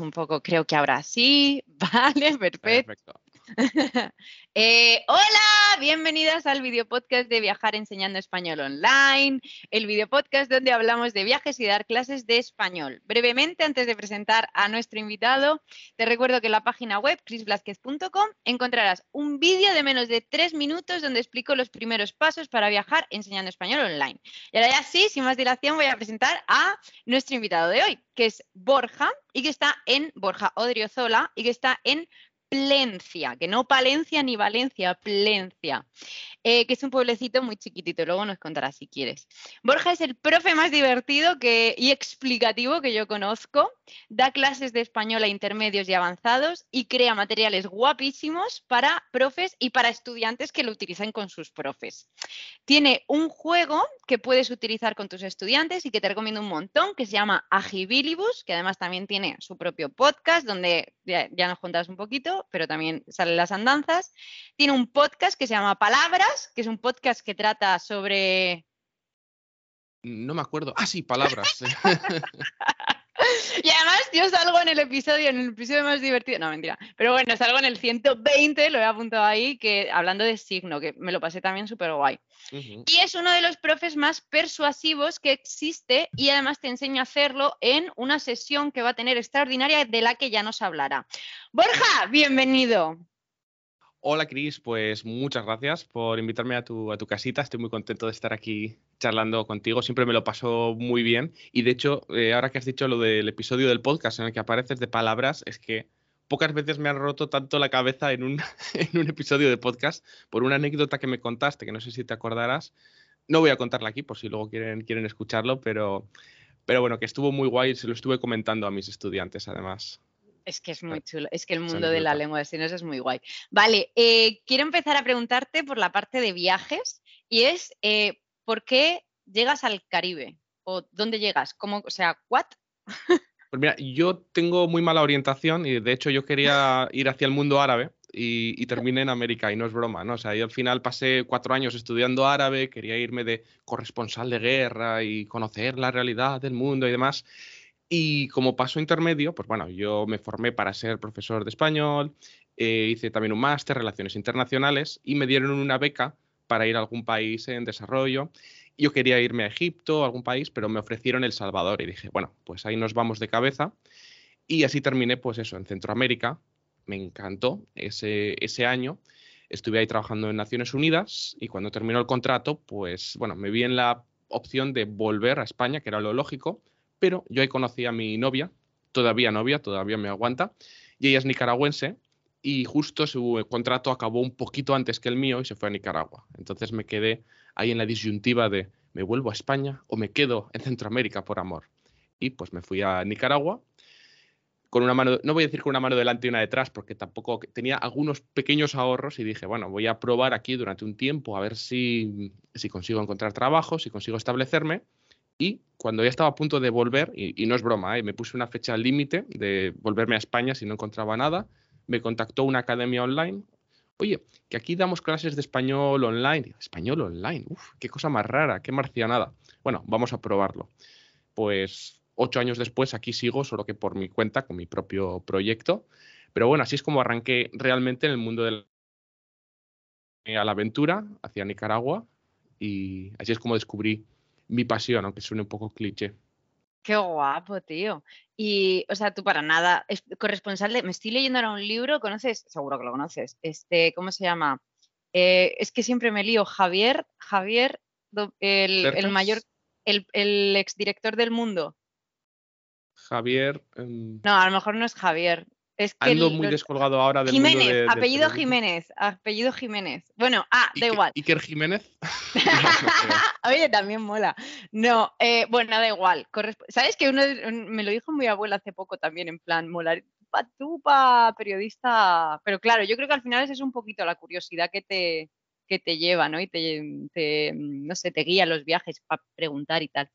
un poco, creo que ahora sí. Vale, perfecto. Eh, hola, bienvenidas al video podcast de Viajar Enseñando Español Online, el video podcast donde hablamos de viajes y dar clases de español. Brevemente, antes de presentar a nuestro invitado, te recuerdo que en la página web chrisblasquez.com encontrarás un vídeo de menos de tres minutos donde explico los primeros pasos para viajar enseñando español online. Y ahora ya sí, sin más dilación, voy a presentar a nuestro invitado de hoy, que es Borja y que está en Borja Odriozola y que está en Plencia, que no Palencia ni Valencia, Plencia, eh, que es un pueblecito muy chiquitito, luego nos contará si quieres. Borja es el profe más divertido y explicativo que yo conozco, da clases de español a intermedios y avanzados y crea materiales guapísimos para profes y para estudiantes que lo utilizan con sus profes. Tiene un juego que puedes utilizar con tus estudiantes y que te recomiendo un montón, que se llama Agibilibus, que además también tiene su propio podcast donde ya, ya nos contarás un poquito pero también salen las andanzas. Tiene un podcast que se llama Palabras, que es un podcast que trata sobre... No me acuerdo. Ah, sí, palabras. Y además yo salgo en el episodio, en el episodio más divertido, no mentira, pero bueno, salgo en el 120, lo he apuntado ahí, que hablando de signo, que me lo pasé también súper guay. Y es uno de los profes más persuasivos que existe y además te enseña a hacerlo en una sesión que va a tener extraordinaria de la que ya nos hablará. Borja, bienvenido. Hola Cris, pues muchas gracias por invitarme a tu, a tu casita. Estoy muy contento de estar aquí charlando contigo. Siempre me lo paso muy bien. Y de hecho, eh, ahora que has dicho lo del episodio del podcast en el que apareces de palabras, es que pocas veces me han roto tanto la cabeza en un, en un episodio de podcast por una anécdota que me contaste, que no sé si te acordarás. No voy a contarla aquí por si luego quieren, quieren escucharlo, pero, pero bueno, que estuvo muy guay se lo estuve comentando a mis estudiantes además. Es que es muy chulo, es que el mundo de la lengua de signos es muy guay. Vale, eh, quiero empezar a preguntarte por la parte de viajes y es, eh, ¿por qué llegas al Caribe? ¿O dónde llegas? ¿Cómo, o sea, what? Pues mira, yo tengo muy mala orientación y de hecho yo quería ir hacia el mundo árabe y, terminé en América y no es broma, ¿no? O sea, yo al final pasé cuatro años estudiando árabe, quería irme de corresponsal de guerra y conocer la realidad del mundo y demás. Y como paso intermedio, pues bueno, yo me formé para ser profesor de español, eh, hice también un máster, Relaciones Internacionales, y me dieron una beca para ir a algún país en desarrollo. Yo quería irme a Egipto, a algún país, pero me ofrecieron El Salvador y dije, bueno, pues ahí nos vamos de cabeza. Y así terminé, pues eso, en Centroamérica. Me encantó ese, ese año. Estuve ahí trabajando en Naciones Unidas y cuando terminó el contrato, pues bueno, me vi en la opción de volver a España, que era lo lógico, pero yo ahí conocí a mi novia, todavía novia, todavía me aguanta, y ella es nicaragüense y justo su contrato acabó un poquito antes que el mío y se fue a Nicaragua. Entonces me quedé ahí en la disyuntiva de me vuelvo a España o me quedo en Centroamérica por amor. Y pues me fui a Nicaragua con una mano, no voy a decir con una mano delante y una detrás, porque tampoco tenía algunos pequeños ahorros y dije, bueno, voy a probar aquí durante un tiempo a ver si, si consigo encontrar trabajo, si consigo establecerme y cuando ya estaba a punto de volver, y, no es broma, ¿eh? me puse una fecha límite de volverme a España si no encontraba nada, me contactó una academia online. Oye, que aquí damos clases de español online. Español online, uf, qué cosa más rara, qué marcianada. Bueno, vamos a probarlo. Pues ocho años después aquí sigo, solo que por mi cuenta, con mi propio proyecto. Pero bueno, así es como arranqué realmente en el mundo de la, a la aventura hacia Nicaragua y así es como descubrí mi pasión, aunque suene un poco cliché. Qué guapo, tío. Y, o sea, tú para nada, es corresponsal de, me estoy leyendo ahora un libro, ¿conoces? Seguro que lo conoces. Este, ¿cómo se llama? Eh, es que siempre me lío. Javier, Javier, el, mayor, el, el exdirector del mundo. Javier. Em, no, a lo mejor no es Javier. Es que Ando muy descolgado ahora del Jiménez, mundo de, apellido Jiménez, apellido Jiménez. Bueno, ah, da igual. ¿Iker Jiménez? Oye, también mola. No, eh, bueno, da igual. ¿Sabes que uno me lo dijo mi abuela hace poco también, en plan, molar tú pa periodista, pero claro, yo creo que al final esa es un poquito la curiosidad que te, que te lleva, ¿no? Y te, no sé, te guía los viajes para preguntar y tal.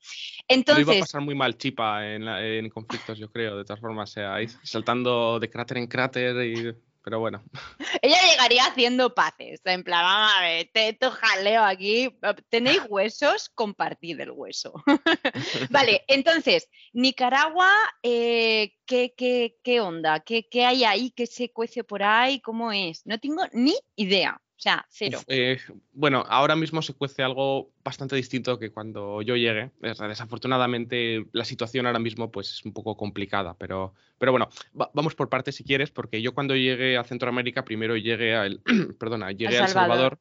Entonces... Pero iba a pasar muy mal Chipa en, conflictos, yo creo, de todas formas, sea, saltando de cráter en cráter y pero bueno. Ella llegaría haciendo paces, en plan, vamos a ver, te, jaleo aquí, tenéis huesos, compartid el hueso. vale, entonces, Nicaragua, eh, ¿qué, qué, onda? ¿Qué, ¿Qué hay ahí? ¿Qué se cuece por ahí? ¿Cómo es? No tengo ni idea. Sea, cero. Eh, bueno, ahora mismo se cuece algo bastante distinto que cuando yo llegué. Desafortunadamente la situación ahora mismo pues, es un poco complicada, pero, pero bueno, vamos por partes si quieres, porque yo cuando llegué a Centroamérica primero llegué a el, perdona, llegué a El Salvador,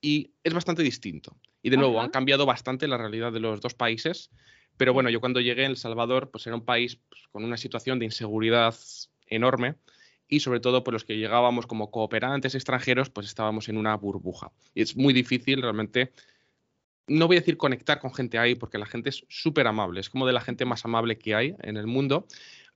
y es bastante distinto. Y de nuevo, han cambiado bastante la realidad de los dos países. Pero bueno, yo cuando llegué a El Salvador, pues era un país pues, con una situación de inseguridad enorme y sobre todo por los que llegábamos como cooperantes extranjeros, pues estábamos en una burbuja. Y es muy difícil realmente, no voy a decir conectar con gente ahí, porque la gente es súper amable, es como de la gente más amable que hay en el mundo.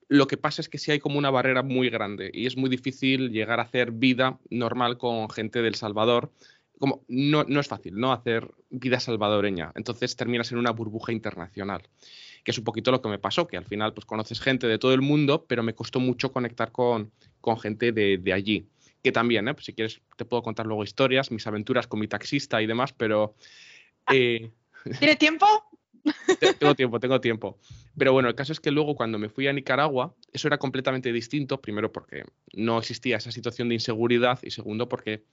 Lo que pasa es que sí hay como una barrera muy grande y es muy difícil llegar a hacer vida normal con gente del Salvador. Como no, no es fácil, ¿no? Hacer vida salvadoreña. Entonces terminas en una burbuja internacional que es un poquito lo que me pasó, que al final pues conoces gente de todo el mundo, pero me costó mucho conectar con, con gente de, allí. Que también, ¿eh? pues si quieres, te puedo contar luego historias, mis aventuras con mi taxista y demás, pero... Ah, eh, ¿Tienes tiempo? tengo tiempo, tengo tiempo. Pero bueno, el caso es que luego cuando me fui a Nicaragua, eso era completamente distinto, primero porque no existía esa situación de inseguridad y segundo porque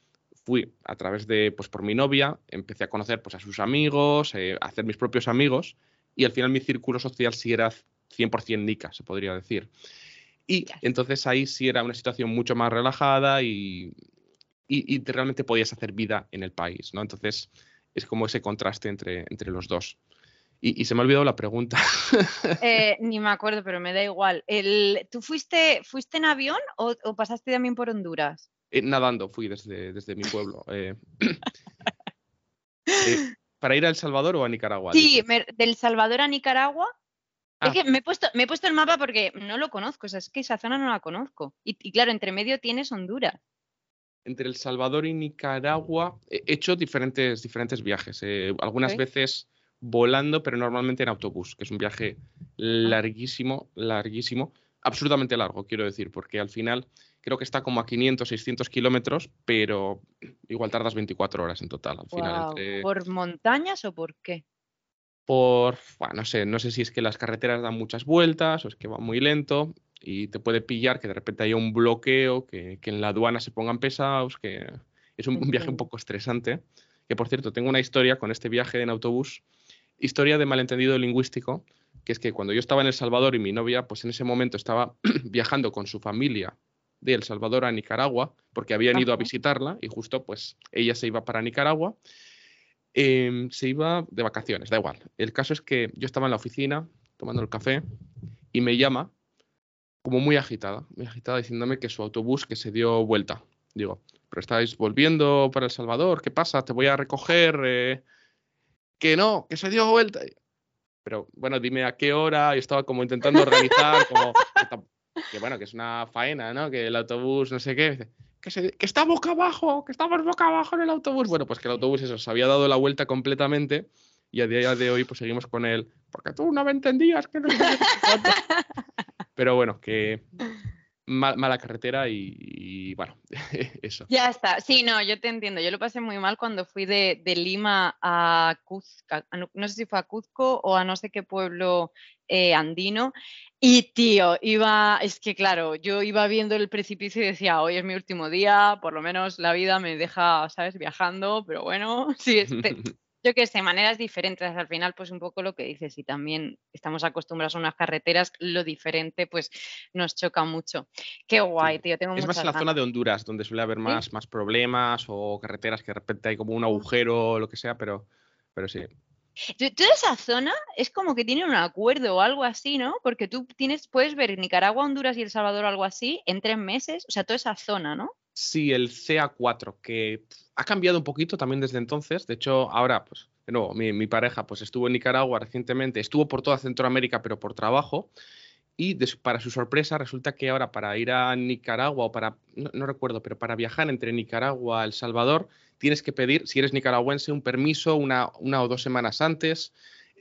fui a través de, pues por mi novia, empecé a conocer pues a sus amigos, eh, a hacer mis propios amigos y al final mi círculo social sí era 100% nica, se podría decir. Y entonces ahí sí era una situación mucho más relajada y, y, realmente podías hacer vida en el país, ¿no? Entonces es como ese contraste entre, entre los dos. Y, se me ha olvidado la pregunta. Eh, ni me acuerdo, pero me da igual. El, ¿Tú fuiste, fuiste en avión o, pasaste también por Honduras? Eh, nadando fui desde, desde mi pueblo. Eh. ¿Para ir a El Salvador o a Nicaragua? Sí, del Salvador a Nicaragua. Es ah. que me he, puesto, me he puesto el mapa porque no lo conozco, o sea, es que esa zona no la conozco. Y, claro, entre medio tienes Honduras. Entre El Salvador y Nicaragua he hecho diferentes, diferentes viajes. Eh, algunas veces volando, pero normalmente en autobús, que es un viaje ah. larguísimo, larguísimo, absolutamente largo, quiero decir, porque al final creo que está como a 500, 600 kilómetros, pero igual tardas 24 horas en total al final. ¿Por montañas o por qué? Por, bueno, no sé, no sé si es que las carreteras dan muchas vueltas o es que va muy lento y te puede pillar que de repente haya un bloqueo, que, en la aduana se pongan pesados, que es un, viaje un poco estresante. Que por cierto, tengo una historia con este viaje en autobús, historia de malentendido lingüístico, que es que cuando yo estaba en El Salvador y mi novia, pues en ese momento estaba viajando con su familia de El Salvador a Nicaragua, porque habían ido a visitarla y justo pues ella se iba para Nicaragua. Em, se iba de vacaciones, da igual. El caso es que yo estaba en la oficina tomando el café y me llama como muy agitada, muy agitada diciéndome que su autobús que se dio vuelta. Digo, pero estáis volviendo para El Salvador, ¿qué pasa? Te voy a recoger. Eh, que no, que se dio vuelta. Pero bueno, dime a qué hora. Y estaba como intentando organizar, como que bueno, que es una faena, ¿no? Que el autobús, no sé qué, que, que está boca abajo, que estamos boca abajo en el autobús. Bueno, pues que el autobús eso, se había dado la vuelta completamente y a día de hoy pues seguimos con él, porque tú no me entendías, que no Pero bueno, que mala carretera y, bueno, eso. Ya está, sí, no, yo te entiendo, yo lo pasé muy mal cuando fui de, Lima a Cuzco, no, sé si fue a Cuzco o a no sé qué pueblo eh, andino, y tío, iba, es que claro, yo iba viendo el precipicio y decía, hoy es mi último día, por lo menos la vida me deja, ¿sabes?, viajando, pero bueno, sí, este, yo qué sé, maneras diferentes. Al final, pues un poco lo que dices, y también estamos acostumbrados a unas carreteras, lo diferente pues nos choca mucho. Qué guay, tío. Tengo es más en la zona de Honduras, donde suele haber más, más problemas o carreteras que de repente hay como un agujero o lo que sea, pero, pero sí. Toda esa zona es como que tiene un acuerdo o algo así, ¿no? Porque tú tienes, puedes ver Nicaragua, Honduras y El Salvador o algo así en tres meses, o sea, toda esa zona, ¿no? Sí, el CA4, que ha cambiado un poquito también desde entonces. De hecho, ahora, pues, de nuevo, mi, pareja pues, estuvo en Nicaragua recientemente, estuvo por toda Centroamérica, pero por trabajo. Y para su sorpresa, resulta que ahora para ir a Nicaragua o para, no, recuerdo, pero para viajar entre Nicaragua y El Salvador, tienes que pedir, si eres nicaragüense, un permiso una, una o dos semanas antes.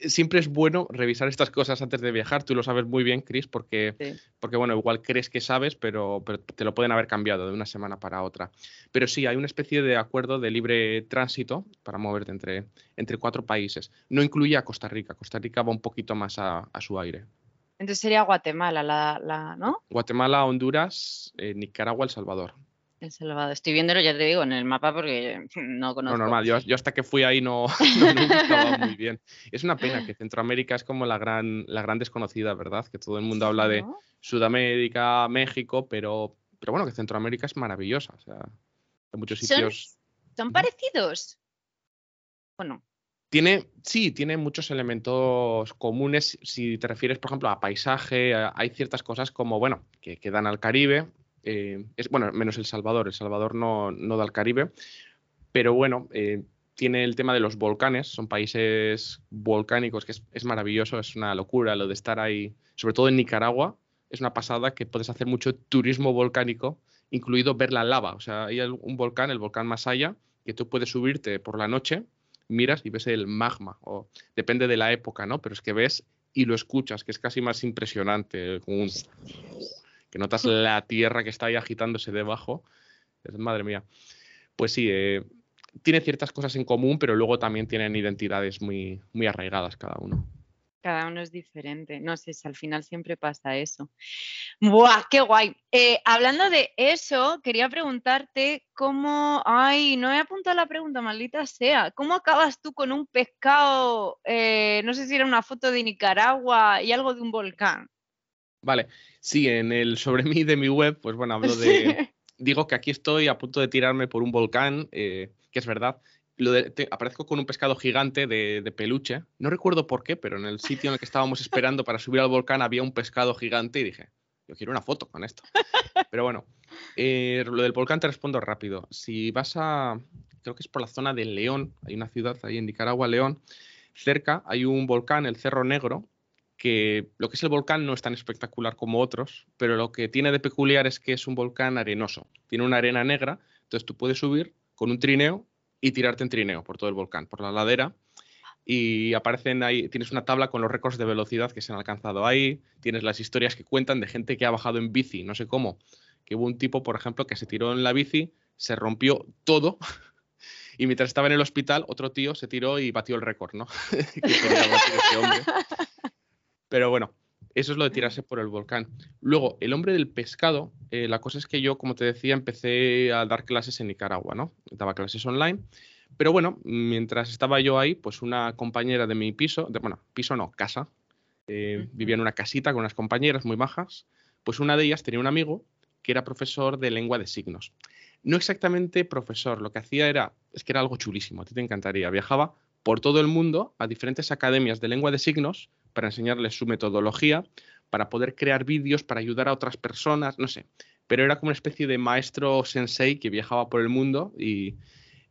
Siempre es bueno revisar estas cosas antes de viajar. Tú lo sabes muy bien, Chris, porque, porque bueno, igual crees que sabes, pero, te lo pueden haber cambiado de una semana para otra. Pero sí, hay una especie de acuerdo de libre tránsito para moverte entre, entre cuatro países. No incluye a Costa Rica. Costa Rica va un poquito más a, su aire. Entonces sería Guatemala, la, ¿no? Guatemala, Honduras, eh, Nicaragua, El Salvador. El Salvador. Estoy viéndolo, ya te digo, en el mapa porque no conozco. No, normal. Yo, hasta que fui ahí no, no, muy bien. Es una pena que Centroamérica es como la gran, la gran desconocida, ¿verdad? Que todo el mundo habla de Sudamérica, México, pero, pero bueno, que Centroamérica es maravillosa. O sea, hay muchos sitios. ¿Son, parecidos? Bueno. Tiene, sí, tiene muchos elementos comunes. Si te refieres, por ejemplo, a paisaje, hay ciertas cosas como, bueno, que, que dan al Caribe, eh, es, bueno, menos El Salvador, El Salvador no, no da al Caribe, pero bueno, eh, tiene el tema de los volcanes, son países volcánicos, que es, maravilloso, es una locura lo de estar ahí, sobre todo en Nicaragua, es una pasada que puedes hacer mucho turismo volcánico, incluido ver la lava, o sea, hay un volcán, el volcán Masaya, que tú puedes subirte por la noche, miras y ves el magma, o depende de la época, ¿no? Pero es que ves y lo escuchas, que es casi más impresionante, un que notas la tierra que está ahí agitándose debajo. madre mía. Pues sí, eh, tiene ciertas cosas en común, pero luego también tienen identidades muy, muy arraigadas cada uno. Cada uno es diferente. No sé si al final siempre pasa eso. ¡Buah, qué guay! Eh, hablando de eso, quería preguntarte cómo. Ay, no he apuntado la pregunta, maldita sea. ¿Cómo acabas tú con un pescado? Eh, no sé si era una foto de Nicaragua y algo de un volcán. Vale, sí, en el sobre mí de mi web, pues bueno, hablo de... Digo que aquí estoy a punto de tirarme por un volcán, eh, que es verdad. Lo aparezco con un pescado gigante de, peluche. No recuerdo por qué, pero en el sitio en el que estábamos esperando para subir al volcán había un pescado gigante y dije, yo quiero una foto con esto. Pero bueno, eh, lo del volcán te respondo rápido. Si vas a, creo que es por la zona de León, hay una ciudad ahí en Nicaragua, León, cerca hay un volcán, el Cerro Negro, que lo que es el volcán no es tan espectacular como otros, pero lo que tiene de peculiar es que es un volcán arenoso. Tiene una arena negra, entonces tú puedes subir con un trineo y tirarte en trineo por todo el volcán, por la ladera. Y aparecen ahí, tienes una tabla con los récords de velocidad que se han alcanzado ahí, tienes las historias que cuentan de gente que ha bajado en bici, no sé cómo, que hubo un tipo, por ejemplo, que se tiró en la bici, se rompió todo y mientras estaba en el hospital, otro tío se tiró y batió el récord, ¿no? Pero bueno, eso es lo de tirarse por el volcán. Luego, el hombre del pescado, eh, la cosa es que yo, como te decía, empecé a dar clases en Nicaragua, ¿no? Daba clases online. Pero bueno, mientras estaba yo ahí, pues una compañera de mi piso, de, bueno, piso no, casa, eh, vivía en una casita con unas compañeras muy majas, pues una de ellas tenía un amigo que era profesor de lengua de signos. No exactamente profesor, lo que hacía era, es que era algo chulísimo, a ti te encantaría, viajaba por todo el mundo a diferentes academias de lengua de signos para enseñarles su metodología, para poder crear vídeos, para ayudar a otras personas, no sé. Pero era como una especie de maestro sensei que viajaba por el mundo y,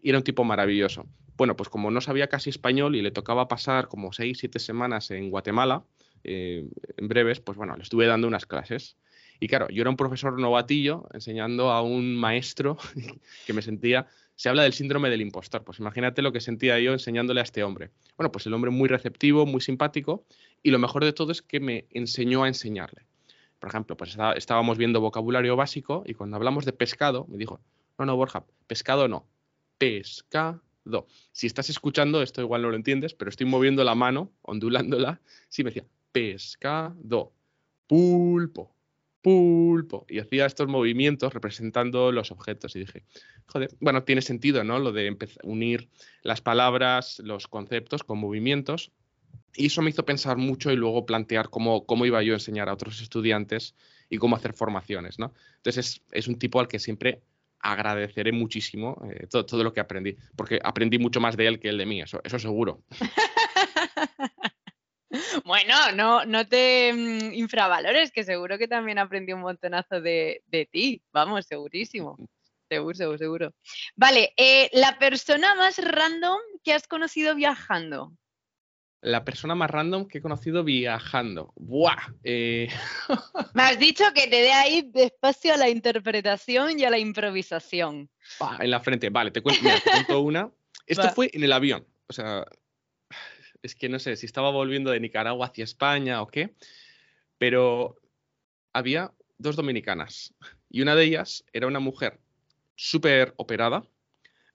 era un tipo maravilloso. Bueno, pues como no sabía casi español y le tocaba pasar como seis, siete semanas en Guatemala, eh, en breves, pues bueno, le estuve dando unas clases. Y claro, yo era un profesor novatillo enseñando a un maestro que me sentía se habla del síndrome del impostor. Pues imagínate lo que sentía yo enseñándole a este hombre. Bueno, pues el hombre muy receptivo, muy simpático, y lo mejor de todo es que me enseñó a enseñarle. Por ejemplo, pues estábamos viendo vocabulario básico y cuando hablamos de pescado, me dijo, no, no, Borja, pescado no, pescado. Si estás escuchando, esto igual no lo entiendes, pero estoy moviendo la mano, ondulándola. Sí, me decía, pescado, pulpo, pulpo. Y hacía estos movimientos representando los objetos. Y dije, joder, bueno, tiene sentido, ¿no? Lo de unir las palabras, los conceptos con movimientos. Y eso me hizo pensar mucho y luego plantear cómo, cómo iba yo a enseñar a otros estudiantes y cómo hacer formaciones, ¿no? Entonces es, un tipo al que siempre agradeceré muchísimo eh, todo, todo, lo que aprendí, porque aprendí mucho más de él que él de mí, eso, eso seguro. Bueno, no, no te mm, infravalores, que seguro que también aprendí un montonazo de, ti. Vamos, segurísimo. Seguro, seguro, seguro. Vale, eh, la persona más random que has conocido viajando. La persona más random que he conocido viajando. ¡Buah! Eh, Me has dicho que te dé ahí espacio a la interpretación y a la improvisación. en la frente. Vale, te cuento, una. Esto fue en el avión. O sea, es que no sé si estaba volviendo de Nicaragua hacia España o qué, pero había dos dominicanas y una de ellas era una mujer súper operada.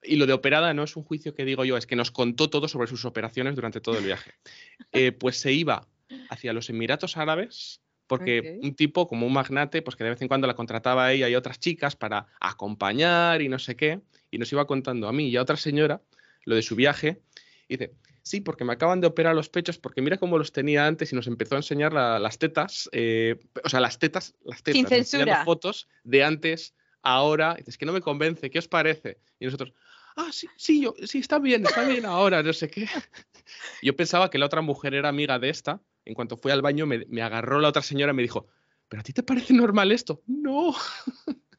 Y lo de operada no es un juicio que digo yo, es que nos contó todo sobre sus operaciones durante todo el viaje. Eh, pues se iba hacia los Emiratos Árabes porque un tipo como un magnate, pues que de vez en cuando la contrataba a ella y a otras chicas para acompañar y no sé qué, y nos iba contando a mí y a otra señora lo de su viaje, y dice, sí, porque me acaban de operar los pechos, porque mira cómo los tenía antes y nos empezó a enseñar las tetas, eh, o sea, las tetas, las tetas, Sin censura. fotos de antes, ahora, y dices, que no me convence, ¿qué os parece? Y nosotros, ah, sí, sí, yo, sí, está bien, está bien ahora, no sé qué. Yo pensaba que la otra mujer era amiga de esta, en cuanto fui al baño me, agarró la otra señora y me dijo, ¿pero a ti te parece normal esto? No.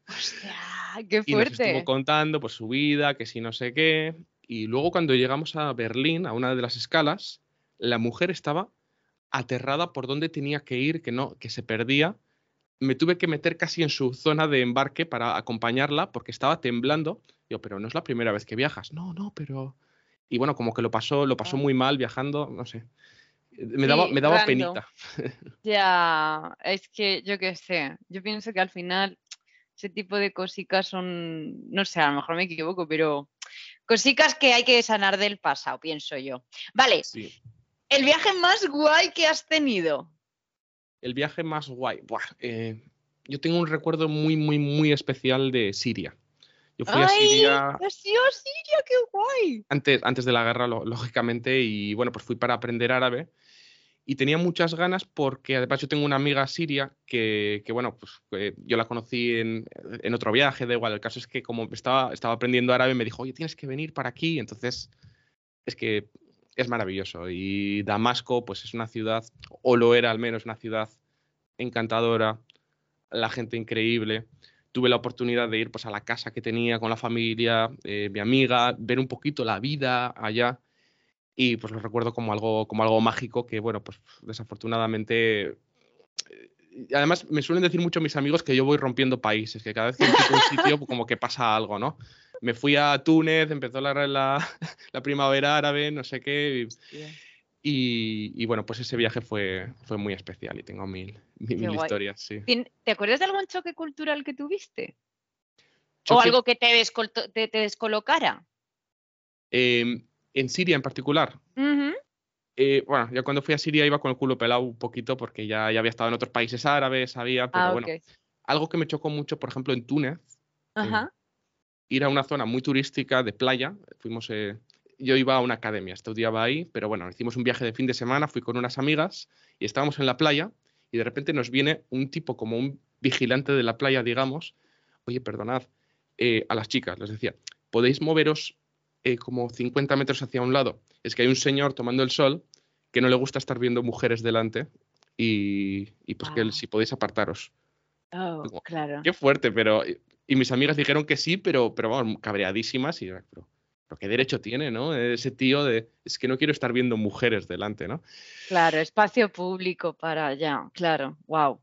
Hostia, qué fuerte. Y nos estuvo contando pues, su vida, que si no sé qué. Y luego cuando llegamos a Berlín, a una de las escalas, la mujer estaba aterrada por dónde tenía que ir, que no, que se perdía. Me tuve que meter casi en su zona de embarque para acompañarla porque estaba temblando. Yo, pero no es la primera vez que viajas. No, no, pero. Y bueno, como que lo pasó, lo pasó muy mal viajando, no sé me daba, me daba penita. Ya, es que yo qué sé, yo pienso que al final ese tipo de cositas son, no sé, a lo mejor me equivoco, pero cositas que hay que sanar del pasado, pienso yo. Vale, el viaje más guay que has tenido. El viaje más guay. Eh, yo tengo un recuerdo muy, muy, muy especial de Siria. Yo fui a Siria. Siria, qué guay! Antes, antes de la guerra, lógicamente, y bueno, pues fui para aprender árabe y tenía muchas ganas porque además yo tengo una amiga siria que, bueno, pues yo la conocí en, otro viaje, da igual, el caso es que como estaba, estaba aprendiendo árabe me dijo, oye, tienes que venir para aquí, entonces es que es maravilloso. Y Damasco pues es una ciudad, o lo era al menos, una ciudad encantadora, la gente increíble. Tuve la oportunidad de ir pues, a la casa que tenía con la familia, eh, mi amiga, ver un poquito la vida allá y pues lo recuerdo como algo, como algo mágico que, bueno, pues desafortunadamente... Eh, además, me suelen decir mucho mis amigos que yo voy rompiendo países, que cada vez que visito un sitio pues, como que pasa algo, ¿no? Me fui a Túnez, empezó la, la, la primavera árabe, no sé qué. Y, y, bueno, pues ese viaje fue, fue muy especial y tengo mil, mil, historias, sí. ¿Te acuerdas de algún choque cultural que tuviste? ¿O algo que te, te, te descolocara? Eh, en Siria en particular. Eh, bueno, ya cuando fui a Siria iba con el culo pelado un poquito porque ya, ya había estado en otros países árabes, sabía, pero ah, bueno. Algo que me chocó mucho, por ejemplo, en Túnez, ir a una zona muy turística de playa. Fuimos, eh, yo iba a una academia, estudiaba ahí, pero bueno, hicimos un viaje de fin de semana, fui con unas amigas y estábamos en la playa y de repente nos viene un tipo como un vigilante de la playa, digamos, oye, perdonad, eh, a las chicas, les decía, ¿podéis moveros eh, como 50 metros hacia un lado, es que hay un señor tomando el sol que no le gusta estar viendo mujeres delante y, pues que si podéis apartaros. Oh, claro. Qué fuerte, pero... Y mis amigas dijeron que sí, pero, pero vamos, cabreadísimas y... Pero, pero qué derecho tiene, ¿no? Ese tío de... Es que no quiero estar viendo mujeres delante, ¿no? Claro, espacio público para allá, claro, wow.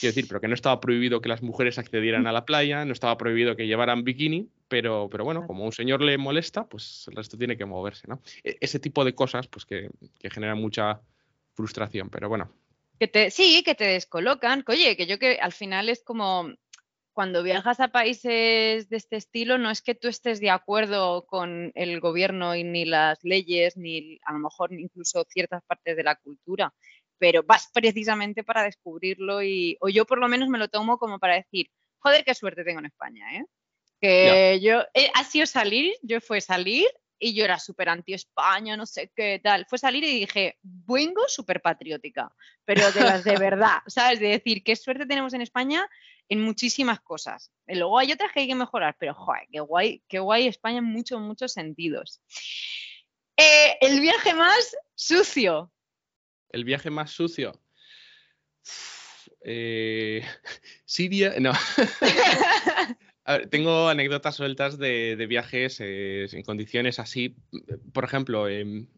Quiero decir, pero que no estaba prohibido que las mujeres accedieran a la playa, no estaba prohibido que llevaran bikini, pero, pero bueno, como a un señor le molesta, pues el resto tiene que moverse, ¿no? E, ese tipo de cosas, pues que, que generan mucha frustración, pero bueno. Que te, sí, que te descolocan. Oye, que yo que al final es como cuando viajas a países de este estilo, no es que tú estés de acuerdo con el gobierno y ni las leyes, ni a lo mejor incluso ciertas partes de la cultura, pero vas precisamente para descubrirlo y, o yo por lo menos me lo tomo como para decir, joder, qué suerte tengo en España, ¿eh? Que yo, eh, ha sido salir, yo fue salir y yo era súper anti-España, no sé qué tal. Fue salir y dije, vengo súper patriótica, pero de las de verdad, ¿sabes? De decir, qué suerte tenemos en España en muchísimas cosas. Y luego hay otras que hay que mejorar, pero joder, qué guay, qué guay España en muchos, muchos sentidos. Eh, el viaje más sucio. El viaje más sucio. Eh, Siria, no. tengo anécdotas sueltas de, viajes eh, en condiciones así. Por ejemplo, en,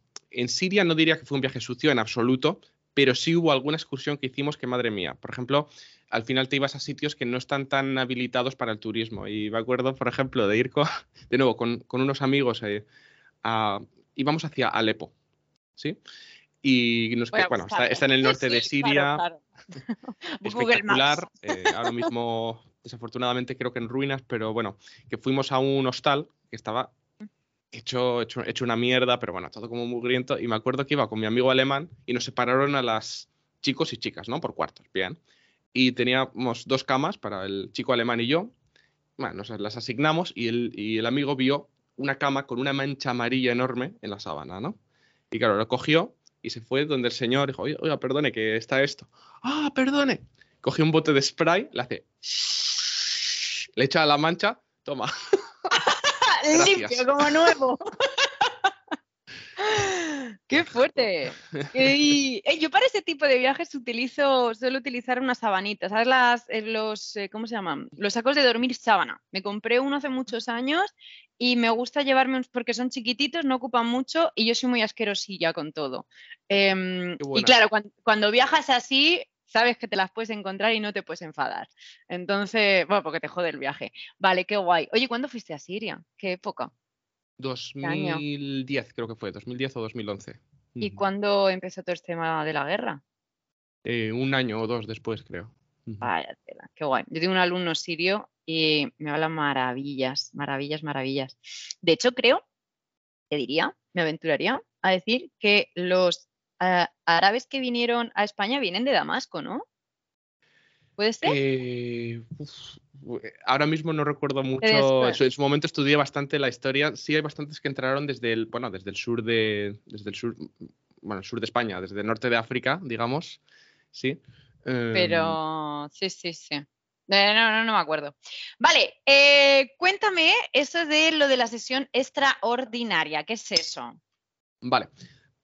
Siria no diría que fue un viaje sucio en absoluto, pero sí hubo alguna excursión que hicimos que, madre mía, por ejemplo, al final te ibas a sitios que no están tan habilitados para el turismo. Y me acuerdo, por ejemplo, de ir con, de nuevo con, unos amigos, eh, íbamos hacia Alepo. ¿sí? Y nos, bueno, está, en el norte de Siria. Espectacular. Eh, ahora mismo, desafortunadamente, creo que en ruinas, pero bueno, que fuimos a un hostal que estaba hecho, hecho, hecho una mierda, pero bueno, todo como mugriento. Y me acuerdo que iba con mi amigo alemán y nos separaron a las chicos y chicas, ¿no? Por cuartos, bien. Y teníamos dos camas para el chico alemán y yo. Bueno, nos las asignamos y el, y el amigo vio una cama con una mancha amarilla enorme en la sábana, ¿no? Y claro, lo cogió y se fue donde el señor dijo, oiga, perdone, que está esto. Ah, perdone. Cogió un bote de spray, le hace... Le echa la mancha, toma. Limpio, como nuevo. ¡Qué fuerte! Y, eh, yo para ese tipo de viajes utilizo, suelo utilizar unas sabanitas, ¿sabes? Las, eh, los, eh, ¿cómo se llaman? Los sacos de dormir sábana. Me compré uno hace muchos años y me gusta llevarme unos porque son chiquititos, no ocupan mucho y yo soy muy asquerosilla con todo. Em, y claro, cuando, viajas así, sabes que te las puedes encontrar y no te puedes enfadar. Entonces, bueno, porque te jode el viaje. Vale, qué guay. Oye, ¿cuándo fuiste a Siria? ¿Qué época? 2010 creo que fue, 2010 o 2011. ¿Y cuándo empezó todo este tema de la guerra? Eh, un año o dos después, creo. Vaya tela, qué guay. Yo tengo un alumno sirio y me habla maravillas, maravillas, maravillas. De hecho, creo, te diría, me aventuraría a decir que los eh, árabes que vinieron a España vienen de Damasco, ¿no? ¿Puede ser? Eh, ahora mismo no recuerdo mucho. En su, momento estudié bastante la historia. Sí hay bastantes que entraron desde el, bueno, desde el sur de, desde el sur, bueno, el sur de España, desde el norte de África, digamos. Sí. Pero em, sí, sí, sí. Eh, no, no, no me acuerdo. Vale, eh, cuéntame eso de lo de la sesión extraordinaria. ¿Qué es eso? Vale,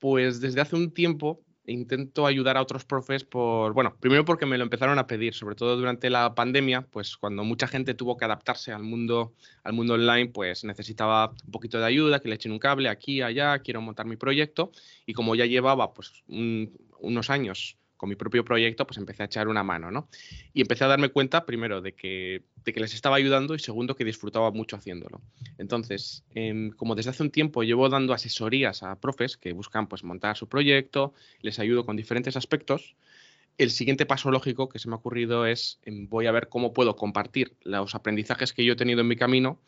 pues desde hace un tiempo intento ayudar a otros profes por, bueno, primero porque me lo empezaron a pedir, sobre todo durante la pandemia, pues cuando mucha gente tuvo que adaptarse al mundo, al mundo online, pues necesitaba un poquito de ayuda, que le echen un cable aquí, allá, quiero montar mi proyecto. Y como ya llevaba pues unos años con mi propio proyecto, pues empecé a echar una mano, ¿no? Y empecé a darme cuenta, primero, de que, de que les estaba ayudando y segundo, que disfrutaba mucho haciéndolo. Entonces, em, como desde hace un tiempo llevo dando asesorías a profes que buscan pues montar su proyecto, les ayudo con diferentes aspectos, el siguiente paso lógico que se me ha ocurrido es, em, voy a ver cómo puedo compartir los aprendizajes que yo he tenido en mi camino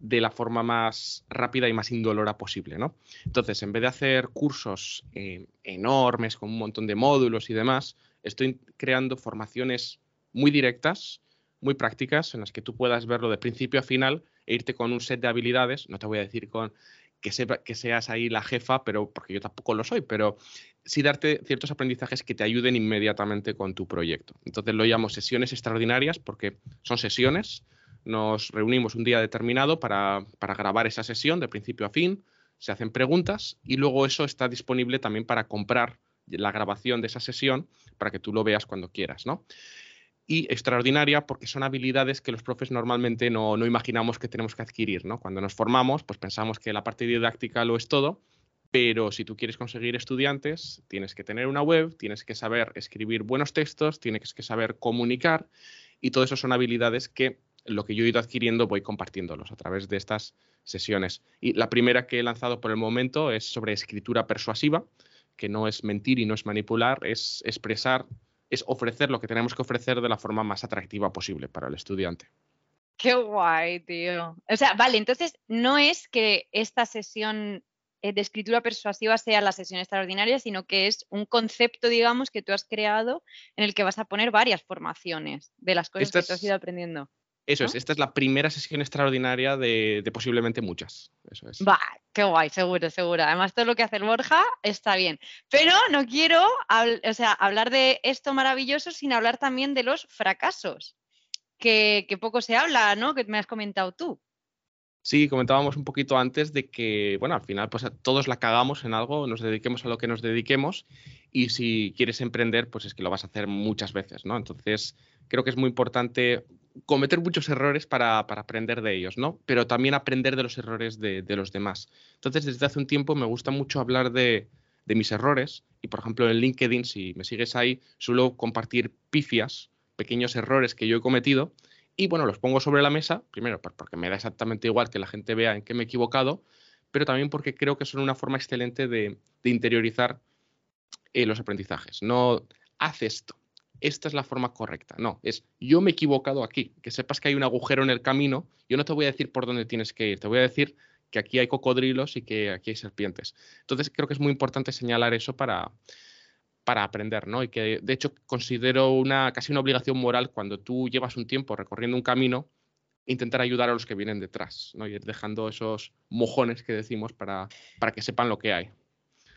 de la forma más rápida y más indolora posible, ¿no? Entonces, en vez de hacer cursos eh, enormes con un montón de módulos y demás, estoy creando formaciones muy directas, muy prácticas, en las que tú puedas verlo de principio a final e irte con un set de habilidades, no te voy a decir con que, seas ahí la jefa, pero porque yo tampoco lo soy, pero sí darte ciertos aprendizajes que te ayuden inmediatamente con tu proyecto. Entonces lo llamo sesiones extraordinarias porque son sesiones nos reunimos un día determinado para, grabar esa sesión de principio a fin, se hacen preguntas y luego eso está disponible también para comprar la grabación de esa sesión para que tú lo veas cuando quieras, ¿no? Y extraordinaria porque son habilidades que los profes normalmente no, no imaginamos que tenemos que adquirir, ¿no? Cuando nos formamos, pues pensamos que la parte didáctica lo es todo, pero si tú quieres conseguir estudiantes, tienes que tener una web, tienes que saber escribir buenos textos, tienes que saber comunicar y todo eso son habilidades que lo que yo he ido adquiriendo voy compartiéndolos a través de estas sesiones. Y la primera que he lanzado por el momento es sobre escritura persuasiva, que no es mentir y no es manipular, es expresar, es ofrecer lo que tenemos que ofrecer de la forma más atractiva posible para el estudiante. Qué guay, tío. O sea, vale, entonces no es que esta sesión eh, de escritura persuasiva sea la sesión extraordinaria, sino que es un concepto, digamos, que tú has creado en el que vas a poner varias formaciones de las cosas que tú has ido aprendiendo. Eso es, esta es la primera sesión extraordinaria de, posiblemente muchas. Eso es. Va, qué guay, seguro, seguro. Además, todo lo que hace el Borja está bien. Pero no quiero o sea, hablar de esto maravilloso sin hablar también de los fracasos, que, poco se habla, ¿no? Que me has comentado tú. Sí, comentábamos un poquito antes de que, bueno, al final pues todos la cagamos en algo, nos dediquemos a lo que nos dediquemos y si quieres emprender, pues es que lo vas a hacer muchas veces, ¿no? Entonces, creo que es muy importante cometer muchos errores para, aprender de ellos, ¿no? Pero también aprender de los errores de, los demás. Entonces, desde hace un tiempo me gusta mucho hablar de, mis errores y, por ejemplo, en LinkedIn, si me sigues ahí, suelo compartir pifias, pequeños errores que yo he cometido y, bueno, los pongo sobre la mesa, primero porque me da exactamente igual que la gente vea en qué me he equivocado, pero también porque creo que son una forma excelente de, interiorizar eh, los aprendizajes. No, haz esto, esta es la forma correcta. No, es yo me he equivocado aquí. Que sepas que hay un agujero en el camino. Yo no te voy a decir por dónde tienes que ir, te voy a decir que aquí hay cocodrilos y que aquí hay serpientes. Entonces creo que es muy importante señalar eso para, para aprender, ¿no? Y que de hecho considero una casi una obligación moral cuando tú llevas un tiempo recorriendo un camino, intentar ayudar a los que vienen detrás, ¿no? Y ir dejando esos mojones que decimos para, para que sepan lo que hay.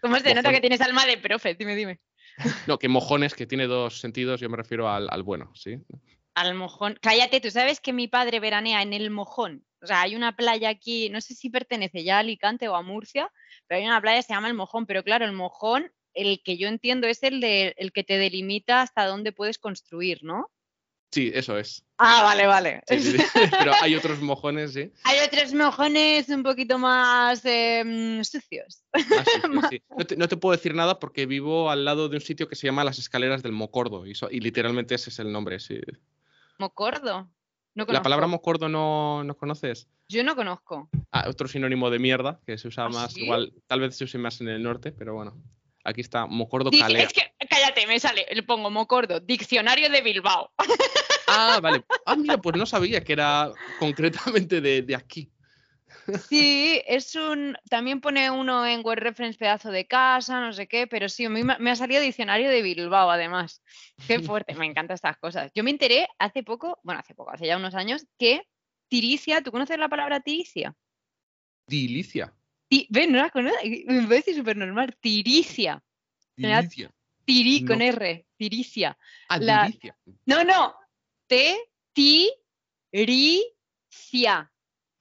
¿Cómo se nota que tienes alma de profe? Dime, dime. No, que mojones, que tiene dos sentidos, yo me refiero al, al bueno, ¿sí? Al mojón. Cállate, tú sabes que mi padre veranea en el mojón. O sea, hay una playa aquí, no sé si pertenece ya a Alicante o a Murcia, pero hay una playa que se llama el mojón. Pero claro, el mojón, el que yo entiendo es el, de, el que te delimita hasta dónde puedes construir, ¿no? Sí, eso es. Ah, vale, vale. Pero hay otros mojones, sí. Hay otros mojones un poquito más em, sucios. Ah, no, te, puedo decir nada porque vivo al lado de un sitio que se llama Las Escaleras del Mocordo y, literalmente ese es el nombre, sí. ¿Mocordo? ¿La palabra mocordo no, no, conoces? Yo no conozco. Ah, otro sinónimo de mierda, que se usa ¿Ah, más, igual, tal vez se use más en el norte, pero bueno. Aquí está, mocordo calea. Es que, cállate, me sale, le pongo mocordo, diccionario de Bilbao. Ah, vale. Ah, mira, pues no sabía que era concretamente de, aquí. Sí, es un. También pone uno en web reference pedazo de casa, no sé qué, pero sí, me, me ha salido diccionario de Bilbao, además. Qué fuerte, me encantan estas cosas. Yo me enteré hace poco, bueno, hace poco, hace ya unos años, que tiricia, ¿tú conoces la palabra tiricia? Tiricia. ven, no la conoces, me parece súper normal. Tiricia. Tiricia. Tiri con R, tiricia. Ah, tiricia. No, no, T-ri-cia.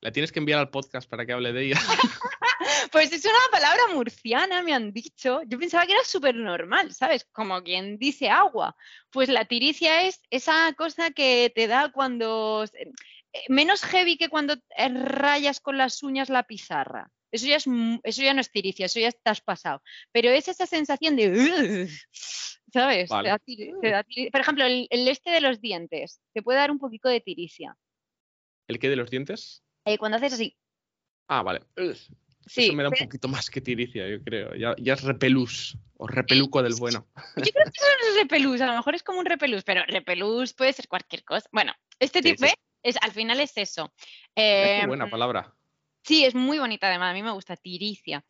La tienes que enviar al podcast para que hable de ella. pues es una palabra murciana, me han dicho. Yo pensaba que era súper normal, ¿sabes? Como quien dice agua. Pues la tiricia es esa cosa que te da cuando... Eh, menos heavy que cuando rayas con las uñas la pizarra. Eso ya, es, eso ya no es tiricia, eso ya estás pasado. Pero es esa sensación de... ¿Sabes? Por ejemplo, el, este de los dientes, te puede dar un poquito de tiricia. ¿El qué de los dientes? Eh, cuando haces así. Ah, vale. Sí, eso me da un poquito más que tiricia, yo creo. Ya, es repelús o repeluco del bueno. Yo creo que eso es repelús, a lo mejor es como un repelús, pero repelús puede ser cualquier cosa. Bueno, este tipo, Es, al final es eso. Eh, buena palabra. Sí, es muy bonita además, a mí me gusta, tiricia.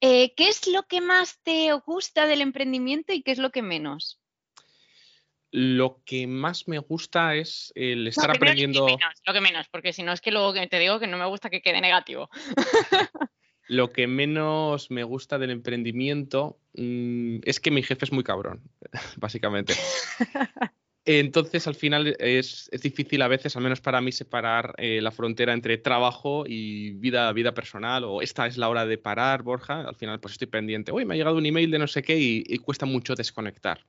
Eh, ¿Qué es lo que más te gusta del emprendimiento y qué es lo que menos? Lo que más me gusta es el estar aprendiendo. lo que menos, porque si no es que luego te digo que no me gusta que quede negativo. lo que menos me gusta del emprendimiento mm, es que mi jefe es muy cabrón, básicamente. Entonces, al final es, difícil a veces, al menos para mí, separar eh, la frontera entre trabajo y vida, vida personal, o esta es la hora de parar, Borja. Al final, pues estoy pendiente. Uy, me ha llegado un email de no sé qué y, cuesta mucho desconectar.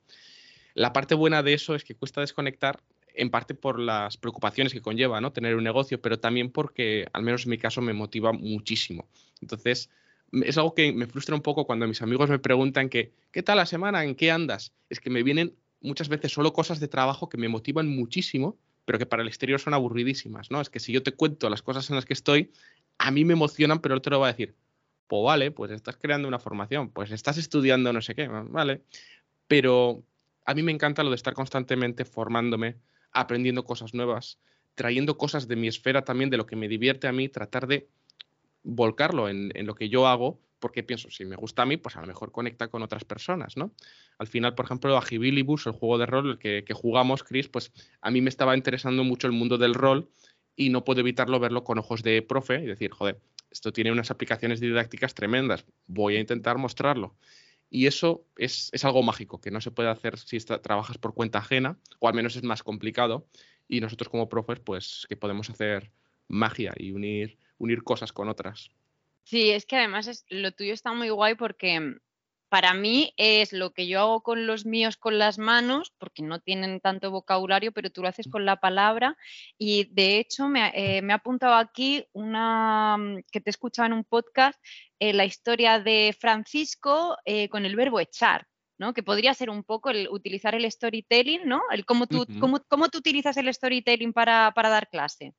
La parte buena de eso es que cuesta desconectar, en parte por las preocupaciones que conlleva ¿no? tener un negocio, pero también porque, al menos en mi caso, me motiva muchísimo. Entonces, es algo que me frustra un poco cuando mis amigos me preguntan que, ¿qué tal la semana? ¿En qué andas? Es que me vienen muchas veces solo cosas de trabajo que me motivan muchísimo, pero que para el exterior son aburridísimas, ¿no? Es que si yo te cuento las cosas en las que estoy, a mí me emocionan, pero él te lo va a decir, pues vale, pues estás creando una formación, pues estás estudiando no sé qué, vale. Pero a mí me encanta lo de estar constantemente formándome, aprendiendo cosas nuevas, trayendo cosas de mi esfera también, de lo que me divierte a mí, tratar de volcarlo en, en lo que yo hago porque pienso, si me gusta a mí, pues a lo mejor conecta con otras personas, ¿no? Al final, por ejemplo, Agibilibus, el juego de rol que, jugamos, Chris, pues a mí me estaba interesando mucho el mundo del rol y no puedo evitarlo verlo con ojos de profe y decir, joder, esto tiene unas aplicaciones didácticas tremendas, voy a intentar mostrarlo. Y eso es, es algo mágico, que no se puede hacer si trabajas por cuenta ajena, o al menos es más complicado. Y nosotros como profes, pues que podemos hacer magia y unir, unir cosas con otras. Sí, es que además es, lo tuyo está muy guay porque para mí es lo que yo hago con los míos con las manos, porque no tienen tanto vocabulario, pero tú lo haces con la palabra. Y de hecho me, eh, me ha apuntado aquí una mm, que te he escuchado en un podcast, eh, la historia de Francisco eh, con el verbo echar. ¿no? Que podría ser un poco el utilizar el storytelling, ¿no? El cómo tú, cómo, cómo tú utilizas el storytelling para, para dar clase.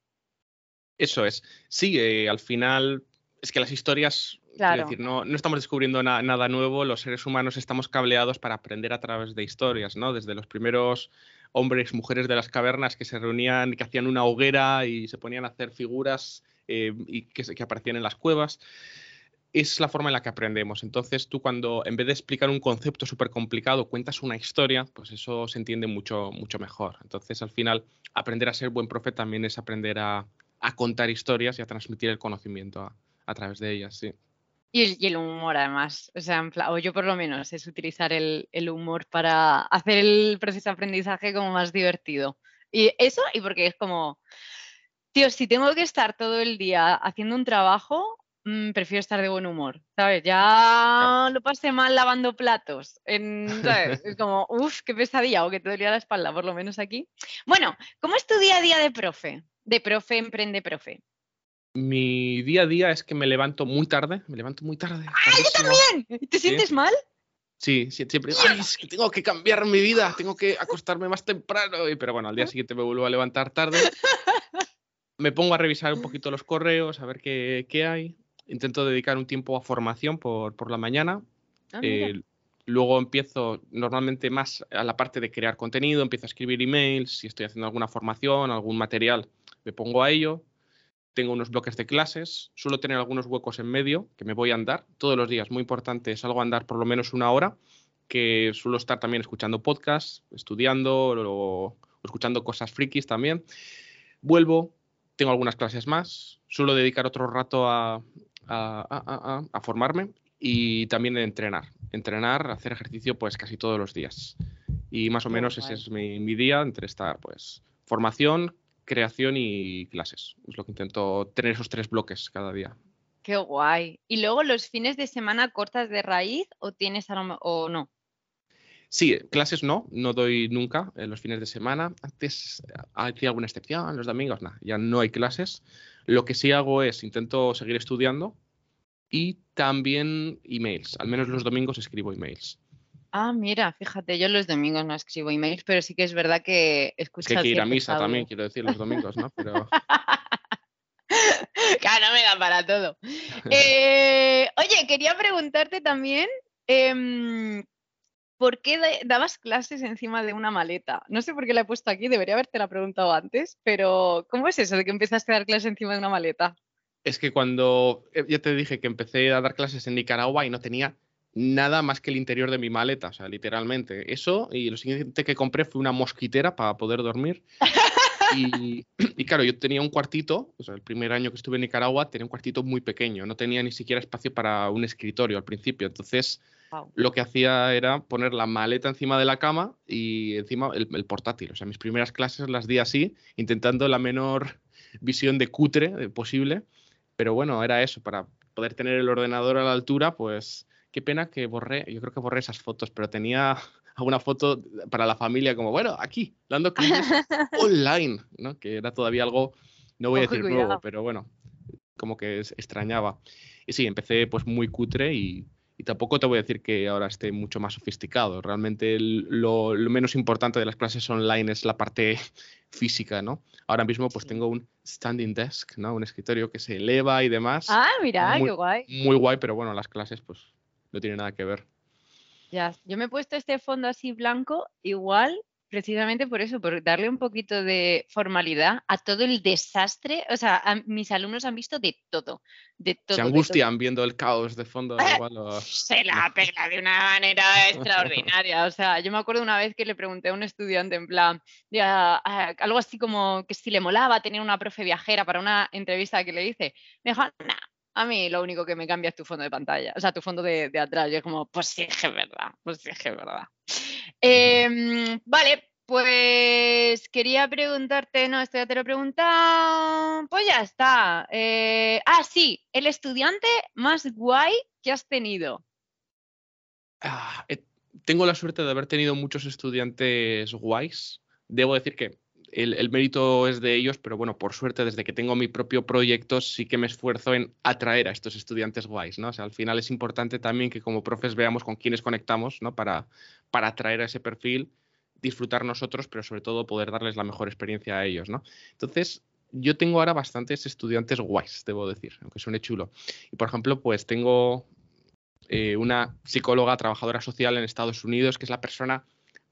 Eso es. Sí, al final es que las historias, decir, no, no, estamos descubriendo nada nuevo, los seres humanos estamos cableados para aprender a través de historias, ¿no? Desde los primeros hombres, mujeres de las cavernas que se reunían, que hacían una hoguera y se ponían a hacer figuras eh, y que, que aparecían en las cuevas es la forma en la que aprendemos. Entonces, tú cuando en vez de explicar un concepto súper complicado, cuentas una historia, pues eso se entiende mucho, mucho mejor. Entonces, al final, aprender a ser buen profe también es aprender a, contar historias y a transmitir el conocimiento a, través de ellas, sí. Y el, humor, además. O sea, o yo por lo menos, es utilizar el, el, humor para hacer el proceso de aprendizaje como más divertido. Y eso, y porque es como, tío, si tengo que estar todo el día haciendo un trabajo, Mm, prefiero estar de buen humor, ¿sabes? Ya lo pasé mal lavando platos, Es como, uff, qué pesadilla, o que te dolía la espalda, por lo menos aquí. Bueno, ¿cómo es tu día a día de profe? De profe, emprende profe. Mi día a día es que me levanto muy tarde, me levanto muy tarde. ¡Ah, yo también! ¿Te sientes mal? Sí, siempre. Ay, es que tengo que cambiar mi vida, tengo que acostarme más temprano. Pero bueno, al día siguiente me vuelvo a levantar tarde. Me pongo a revisar un poquito los correos, a ver qué, qué hay intento dedicar un tiempo a formación por, la mañana. Ah, eh, luego empiezo normalmente más a la parte de crear contenido, empiezo a escribir emails, si estoy haciendo alguna formación, algún material, me pongo a ello. Tengo unos bloques de clases, suelo tener algunos huecos en medio que me voy a andar todos los días. Muy importante, salgo a andar por lo menos una hora, que suelo estar también escuchando podcasts, estudiando o escuchando cosas frikis también. Vuelvo, tengo algunas clases más, suelo dedicar otro rato a, a, formarme y también entrenar. Entrenar, hacer ejercicio pues casi todos los días. Y más o menos ese es mi, día entre estar pues formación, creación y clases. Es lo que intento tener esos tres bloques cada día. Qué guay. ¿Y luego los fines de semana cortas de raíz o tienes o no? Sí, clases no, no doy nunca los fines de semana. Antes hacía alguna excepción, los domingos, nada, ya no hay clases. Lo que sí hago es intento seguir estudiando y también emails. Al menos los domingos escribo emails. Ah, mira, fíjate, yo los domingos no escribo emails, pero sí que es verdad que escucho. Que hay que ir a misa también, quiero decir, los domingos, ¿no? Pero... claro, no me da para todo. Eh, oye, quería preguntarte también, em, ¿por qué dabas clases encima de una maleta? No sé por qué la he puesto aquí, debería haberte la preguntado antes, pero ¿cómo es eso de que empezaste a dar clases encima de una maleta? Es que cuando, eh, ya te dije que empecé a dar clases en Nicaragua y no tenía nada más que el interior de mi maleta, o sea, literalmente. Eso, y lo siguiente que compré fue una mosquitera para poder dormir. Y, y, claro, yo tenía un cuartito, o sea, el primer año que estuve en Nicaragua tenía un cuartito muy pequeño, no tenía ni siquiera espacio para un escritorio al principio. Entonces, lo que hacía era poner la maleta encima de la cama y encima el, portátil. O sea, mis primeras clases las di así, intentando la menor visión de cutre eh, posible. Pero bueno, era eso, para poder tener el ordenador a la altura, pues qué pena que borré, yo creo que borré esas fotos, pero tenía alguna foto para la familia como, bueno, aquí, dando clases online, ¿no? Que era todavía algo, no voy a decir nuevo, pero bueno, como que extrañaba. Y sí, empecé pues muy cutre y y tampoco te voy a decir que ahora esté mucho más sofisticado. Realmente lo, menos importante de las clases online es la parte física, ¿no? Ahora mismo pues tengo un standing desk, ¿no? Un escritorio que se eleva y demás. Ah, mira, qué guay. Muy guay, pero bueno, las clases pues no tienen nada que ver. Ya, yo me he puesto este fondo así blanco, igual Precisamente por eso, por darle un poquito de formalidad a todo el desastre. O sea, mis alumnos han visto de todo. De todo Se angustian viendo el caos de fondo. Se la pela de una manera extraordinaria. O sea, yo me acuerdo una vez que le pregunté a un estudiante en plan, ya, algo así como que si le molaba tener una profe viajera para una entrevista que le hice. Me dijo, nah, a mí lo único que me cambia es tu fondo de pantalla, o sea, tu fondo de, atrás. Y es como, pues sí, es verdad, pues sí, es verdad. Em, vale, pues quería preguntarte, no, esto ya te lo he preguntado, pues ya está. Eh, ah, sí, el estudiante más guay que has tenido. Ah, eh, tengo la suerte de haber tenido muchos estudiantes guays. Debo decir que el, mérito es de ellos, pero bueno, por suerte, desde que tengo mi propio proyecto, sí que me esfuerzo en atraer a estos estudiantes guays, ¿no? O sea, al final es importante también que como profes veamos con quiénes conectamos, ¿no? Para, para atraer a ese perfil, disfrutar nosotros, pero sobre todo poder darles la mejor experiencia a ellos, ¿no? Entonces, yo tengo ahora bastantes estudiantes guays, debo decir, aunque suene chulo. Y por ejemplo, pues tengo eh, una psicóloga trabajadora social en Estados Unidos, que es la persona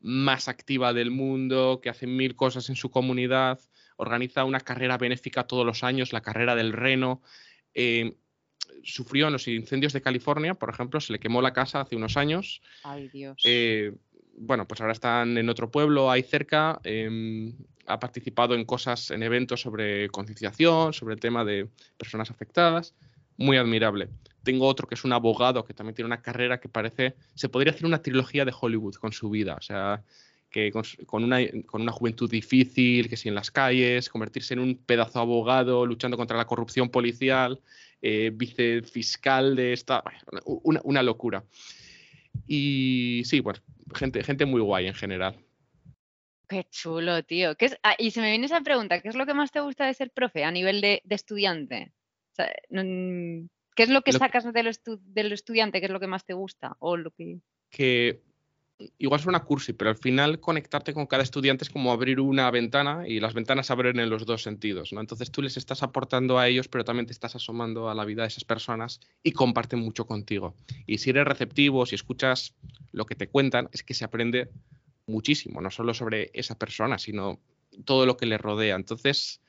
más activa del mundo, que hace mil cosas en su comunidad, organiza una carrera benéfica todos los años, la carrera del Reno. Eh, sufrió en los incendios de California, por ejemplo, se le quemó la casa hace unos años. Ay, Dios. Eh, bueno, pues ahora están en otro pueblo ahí cerca. Em, ha participado en cosas, en eventos sobre concienciación, sobre el tema de personas afectadas. Muy admirable. Tengo otro que es un abogado que también tiene una carrera que parece, se podría hacer una trilogía de Hollywood con su vida. O sea, que con, una, con, una, juventud difícil, que si en las calles, convertirse en un pedazo abogado luchando contra la corrupción policial, eh, vicefiscal de esta. Una, una, locura. Y sí, bueno, gente, gente muy guay en general. Qué chulo, tío. ¿Qué es, ah, y se me viene esa pregunta, ¿qué es lo que más te gusta de ser profe a nivel de, estudiante? ¿Qué es lo que sacas del, del, estudiante? ¿Qué es lo que más te gusta? O lo que... que igual es una cursi, pero al final conectarte con cada estudiante es como abrir una ventana y las ventanas abren en los dos sentidos, ¿no? Entonces tú les estás aportando a ellos, pero también te estás asomando a la vida de esas personas y comparten mucho contigo. Y si eres receptivo, si escuchas lo que te cuentan, es que se aprende muchísimo, no solo sobre esa persona, sino todo lo que le rodea. Entonces,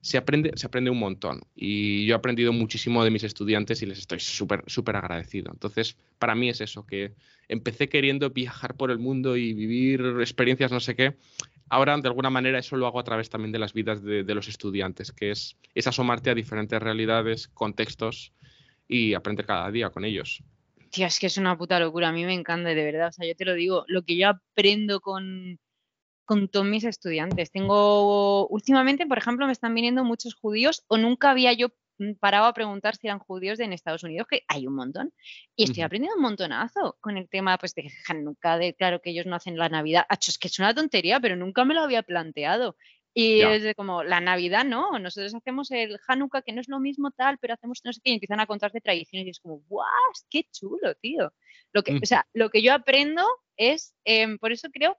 se aprende, se aprende un montón. Y yo he aprendido muchísimo de mis estudiantes y les estoy súper, súper agradecido. Entonces, para mí es eso, que empecé queriendo viajar por el mundo y vivir experiencias no sé qué. Ahora, de alguna manera, eso lo hago a través también de las vidas de, los estudiantes, que es, es asomarte a diferentes realidades, contextos y aprender cada día con ellos. Tío, es que es una puta locura. A mí me encanta, de verdad. O sea, yo te lo digo, lo que yo aprendo con, con todos mis estudiantes. Tengo, últimamente, por ejemplo, me están viniendo muchos judíos o nunca había yo parado a preguntar si eran judíos en Estados Unidos, que hay un montón. Y estoy aprendiendo un montonazo con el tema pues, de Hanukkah, de claro que ellos no hacen la Navidad. es que es una tontería, pero nunca me lo había planteado. Y es de como, la Navidad no, nosotros hacemos el Hanukkah, que no es lo mismo tal, pero hacemos no sé qué, y empiezan a contarte tradiciones y es como, ¡guau! ¡Qué chulo, tío! Lo que, o sea, lo que yo aprendo es, em, por eso creo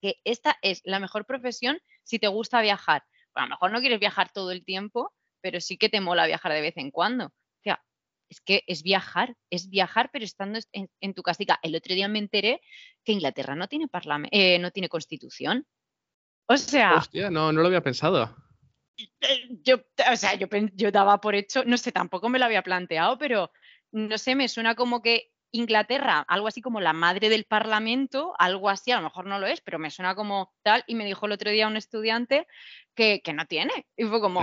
que esta es la mejor profesión si te gusta viajar. a lo mejor no quieres viajar todo el tiempo, pero sí que te mola viajar de vez en cuando. O sea, es que es viajar, es viajar, pero estando en, tu casita. El otro día me enteré que Inglaterra no tiene, eh, no tiene constitución. O sea. Hostia, no, no lo había pensado. Eh, yo, o sea, yo, yo daba por hecho, no sé, tampoco me lo había planteado, pero no sé, me suena como que Inglaterra, algo así como la madre del Parlamento, algo así, a lo mejor no lo es, pero me suena como tal, y me dijo el otro día un estudiante que, no tiene. Y fue como...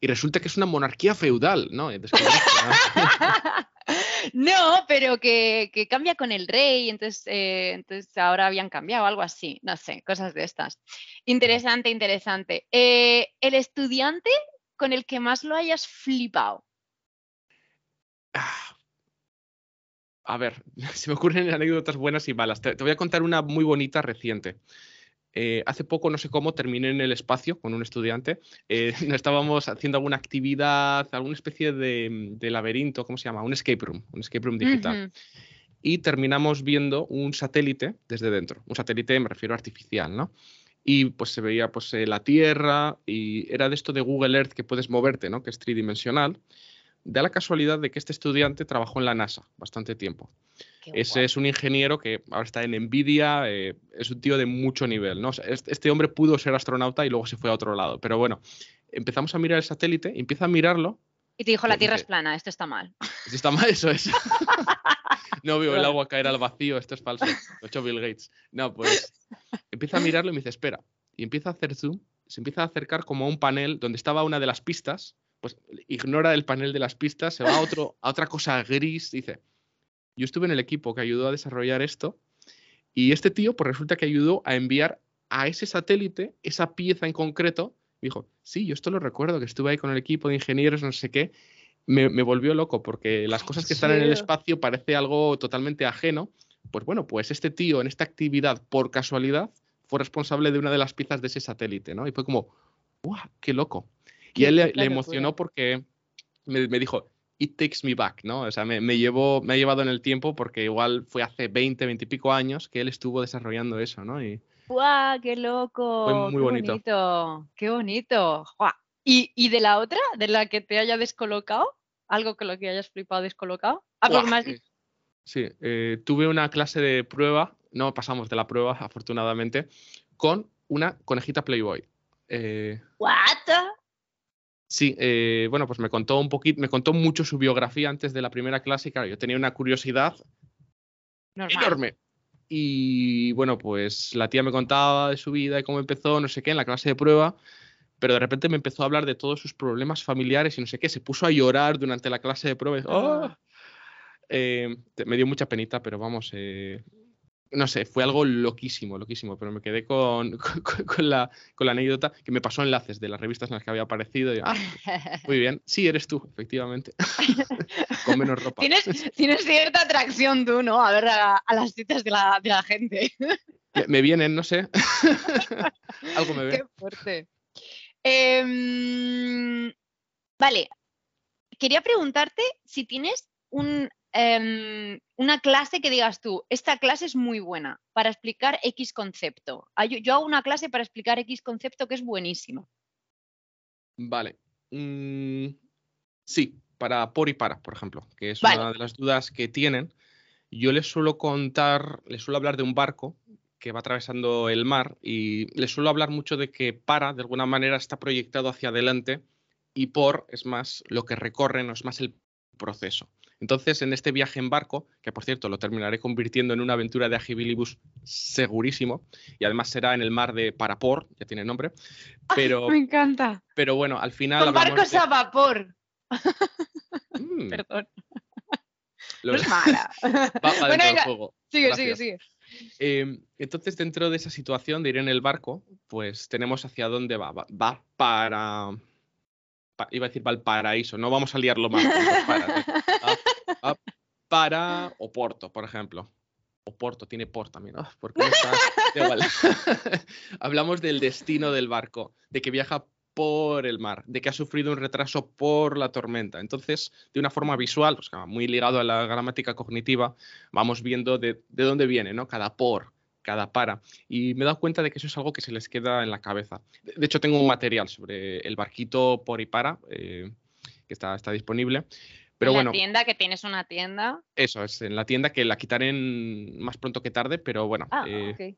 Y resulta que es una monarquía feudal, ¿no? no, pero que, cambia con el rey, entonces, eh, entonces ahora habían cambiado, algo así, no sé, cosas de estas. Interesante, interesante. Eh, el estudiante con el que más lo hayas flipado. Ah, a ver, se me ocurren anécdotas buenas y malas. Te, voy a contar una muy bonita reciente. Eh, hace poco, no sé cómo, terminé en el espacio con un estudiante. Eh, estábamos haciendo alguna actividad, alguna especie de, laberinto, ¿cómo se llama? Un escape room, un escape room digital. Y terminamos viendo un satélite desde dentro. Un satélite, me refiero artificial, ¿no? Y pues se veía pues, eh, la Tierra y era de esto de Google Earth que puedes moverte, ¿no? Que es tridimensional da la casualidad de que este estudiante trabajó en la NASA bastante tiempo. Ese es un ingeniero que ahora está en Nvidia, eh, es un tío de mucho nivel. ¿no? este hombre pudo ser astronauta y luego se fue a otro lado. Pero bueno, empezamos a mirar el satélite, empieza a mirarlo. Y te dijo, la Tierra es plana, esto está mal. Esto está mal, eso es. no veo el agua caer al vacío, esto es falso. Lo ha hecho Bill Gates. No, pues empieza a mirarlo y me dice, espera. Y empieza a hacer zoom, se empieza a acercar como a un panel donde estaba una de las pistas pues ignora el panel de las pistas, se va a, otro, a otra cosa gris, dice, yo estuve en el equipo que ayudó a desarrollar esto y este tío pues resulta que ayudó a enviar a ese satélite esa pieza en concreto. dijo, sí, yo esto lo recuerdo, que estuve ahí con el equipo de ingenieros, no sé qué. Me, volvió loco porque las cosas que están en el espacio parece algo totalmente ajeno. Pues bueno, pues este tío en esta actividad, por casualidad, fue responsable de una de las piezas de ese satélite, ¿no? Y fue como, ¡guau! ¡Qué loco! Y él le, emocionó porque me, dijo, it takes me back, ¿no? O sea, me, me, llevó, me ha llevado en el tiempo porque igual fue hace 20, 20 y pico años que él estuvo desarrollando eso, ¿no? Y ¡Guau, qué loco! Fue muy qué bonito. Qué bonito. ¿Y, de la otra, de la que te haya descolocado? ¿Algo con lo que hayas flipado descolocado? ¿Algo más? Sí, eh, tuve una clase de prueba, no pasamos de la prueba, afortunadamente, con una conejita Playboy. Eh, ¿What? Sí, eh, bueno, pues me contó un poquito, me contó mucho su biografía antes de la primera clase y claro, yo tenía una curiosidad enorme. Y bueno, pues la tía me contaba de su vida y cómo empezó, no sé qué, en la clase de prueba, pero de repente me empezó a hablar de todos sus problemas familiares y no sé qué, se puso a llorar durante la clase de prueba. ¡Oh! Eh, me dio mucha penita, pero vamos, eh, no sé, fue algo loquísimo, loquísimo, pero me quedé con, con, la, anécdota que me pasó enlaces de las revistas en las que había aparecido. Ah, muy bien, sí, eres tú, efectivamente. con menos ropa. ¿Tienes, tienes, cierta atracción tú, ¿no? A ver a, las citas de la, de la gente. me, vienen, no sé. algo me ve. Qué fuerte. Em, vale, quería preguntarte si tienes un Em, una clase que digas tú, esta clase es muy buena para explicar X concepto. Yo, hago una clase para explicar X concepto que es buenísima. Vale. Mm, sí, para por y para, por ejemplo, que es una de las dudas que tienen. Yo les suelo contar, les suelo hablar de un barco que va atravesando el mar y les suelo hablar mucho de que para, de alguna manera, está proyectado hacia adelante y por es más lo que recorre, no es más el proceso. Entonces, en este viaje en barco, que por cierto lo terminaré convirtiendo en una aventura de Agibilibus segurísimo, y además será en el mar de Parapor, ya tiene nombre, pero... me encanta. Pero bueno, al final... Con barcos a vapor. Mm. Perdón. No es mala. juego. Sigue, sigue, sigue. Em, entonces, dentro de esa situación de ir en el barco, pues tenemos hacia dónde va. Va, para. iba a decir Valparaíso, no vamos a liarlo más. Para, para Oporto, por ejemplo. Oporto, tiene por también, ¿no? Porque Hablamos del destino del barco, de que viaja por el mar, de que ha sufrido un retraso por la tormenta. Entonces, de una forma visual, muy ligado a la gramática cognitiva, vamos viendo de, dónde viene, ¿no? Cada por, cada para. Y me he dado cuenta de que eso es algo que se les queda en la cabeza. De, hecho, tengo un material sobre el barquito por y para, eh, que está, está disponible. Pero en la tienda, que tienes una tienda. Eso, es en la tienda que la quitaré más pronto que tarde, pero bueno. Ah, eh,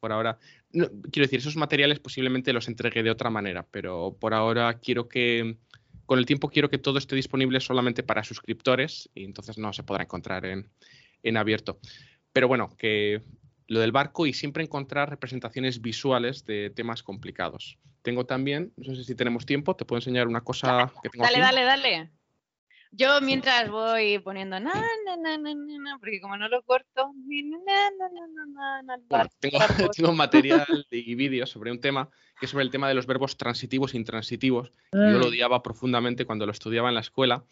por ahora. quiero decir, esos materiales posiblemente los entregué de otra manera, pero por ahora quiero que. Con el tiempo quiero que todo esté disponible solamente para suscriptores y entonces no se podrá encontrar en, en abierto. Pero bueno, que lo del barco y siempre encontrar representaciones visuales de temas complicados. Tengo también, no sé si tenemos tiempo, te puedo enseñar una cosa que tengo Dale, dale, dale. Yo mientras voy poniendo na, na, na, na, porque como no lo corto, tengo, un material y vídeos sobre un tema que es sobre el tema de los verbos transitivos e intransitivos. Yo lo mm. odiaba profundamente cuando lo estudiaba en la escuela.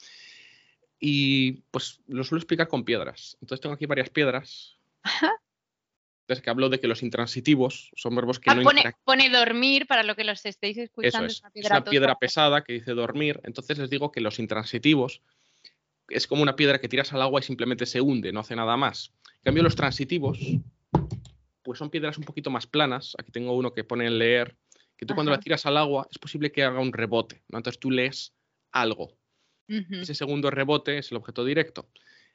Y pues lo suelo explicar con piedras. Entonces tengo aquí varias piedras. Entonces, que hablo de que los intransitivos son verbos que ah, no pone, pone, dormir para lo que los estéis escuchando. es, es una piedra pesada que dice dormir. Entonces les digo que los intransitivos es como una piedra que tiras al agua y simplemente se hunde, no hace nada más. En cambio, los transitivos, pues son piedras un poquito más planas. Aquí tengo uno que pone en leer, que tú cuando la tiras al agua es posible que haga un rebote. ¿no? Entonces tú lees algo. Ese segundo rebote es el objeto directo.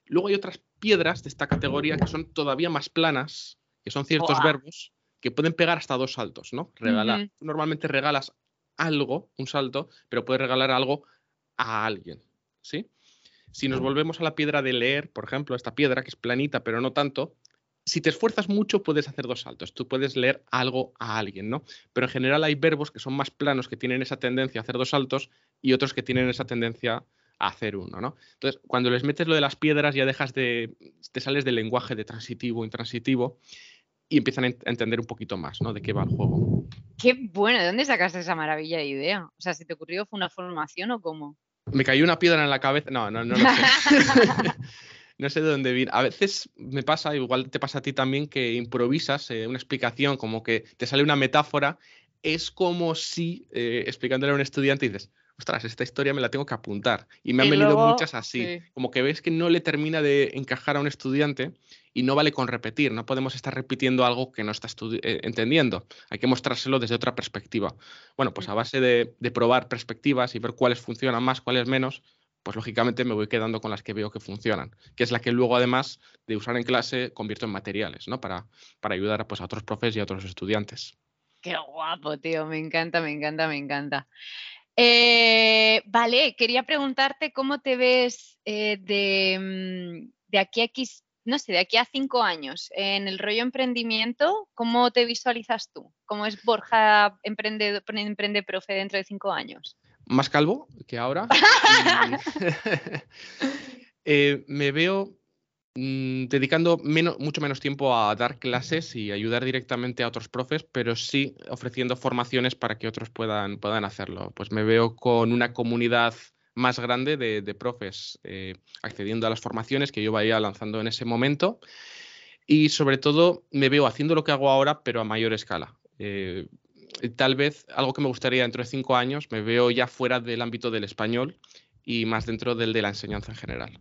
Luego hay otras piedras de esta categoría que son todavía más planas, que son ciertos verbos que pueden pegar hasta dos saltos, ¿no? Regalar. Normalmente regalas algo, un salto, pero puedes regalar algo a alguien, ¿sí? Si nos volvemos a la piedra de leer, por ejemplo, esta piedra que es planita, pero no tanto, si te esfuerzas mucho puedes hacer dos saltos. Tú puedes leer algo a alguien, ¿no? Pero en general hay verbos que son más planos, que tienen esa tendencia a hacer dos saltos, y otros que tienen esa tendencia a hacer uno, ¿no? Entonces, cuando les metes lo de las piedras, ya dejas de. te sales del lenguaje de transitivo, intransitivo, y empiezan a entender un poquito más, ¿no? De qué va el juego. Qué bueno, ¿de dónde sacaste esa maravilla de idea? O sea, ¿si te ocurrió fue una formación o cómo? Me cayó una piedra en la cabeza. No, no, no sé. no sé de dónde viene. A veces me pasa, igual te pasa a ti también, que improvisas eh, una explicación, como que te sale una metáfora es como si eh, explicándole a un estudiante dices, ostras, esta historia me la tengo que apuntar. Y me han venido muchas así. Como que ves que no le termina de encajar a un estudiante y no vale con repetir. No podemos estar repitiendo algo que no está eh, entendiendo. Hay que mostrárselo desde otra perspectiva. Bueno, pues a base de, probar perspectivas y ver cuáles funcionan más, cuáles menos, pues lógicamente me voy quedando con las que veo que funcionan, que es la que luego además de usar en clase convierto en materiales, ¿no? Para, para ayudar pues, a otros profes y a otros estudiantes. Qué guapo, tío, me encanta, me encanta, me encanta. Eh, vale, quería preguntarte cómo te ves eh, mm, de, aquí a no sé, de aquí a cinco años en el rollo emprendimiento, ¿cómo te visualizas tú? ¿Cómo es Borja emprende, emprende profe dentro de cinco años? Más calvo que ahora. Eh, me veo Mm, dedicando mucho menos tiempo a dar clases y ayudar directamente a otros profes, pero sí ofreciendo formaciones para que otros puedan, hacerlo. Pues me veo con una comunidad más grande de, profes eh, accediendo a las formaciones que yo vaya lanzando en ese momento y sobre todo me veo haciendo lo que hago ahora, pero a mayor escala. Eh, tal vez algo que me gustaría dentro de cinco años, me veo ya fuera del ámbito del español y más dentro del de la enseñanza en general.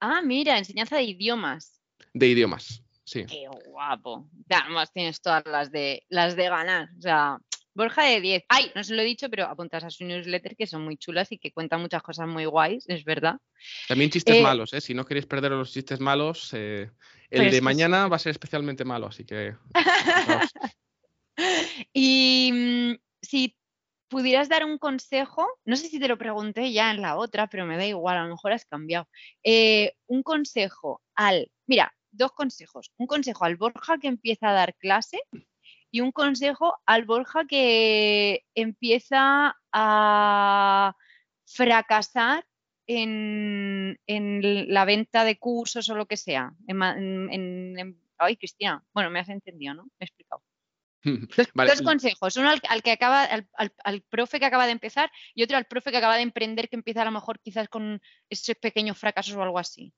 Ah, mira, enseñanza de idiomas. De idiomas, sí. Qué guapo. Además tienes todas las de las de ganar. O sea, Borja de 10. Ay, no se lo he dicho, pero apuntas a su newsletter que son muy chulas y que cuentan muchas cosas muy guays, es verdad. También chistes eh, malos, ¿eh? Si no queréis perder los chistes malos, eh, el de mañana va a ser especialmente malo, así que. y mm, si pudieras dar un consejo, no sé si te lo pregunté ya en la otra, pero me da igual, a lo mejor has cambiado. Eh, un consejo al, mira, dos consejos. Un consejo al Borja que empieza a dar clase y un consejo al Borja que empieza a fracasar en, la venta de cursos o lo que sea. ay, Cristina, bueno, me has entendido, ¿no? Me he explicado. Dos consejos, uno al, que acaba, al, profe que acaba de empezar y otro al profe que acaba de emprender que empieza a lo mejor quizás con esos pequeños fracasos o algo así.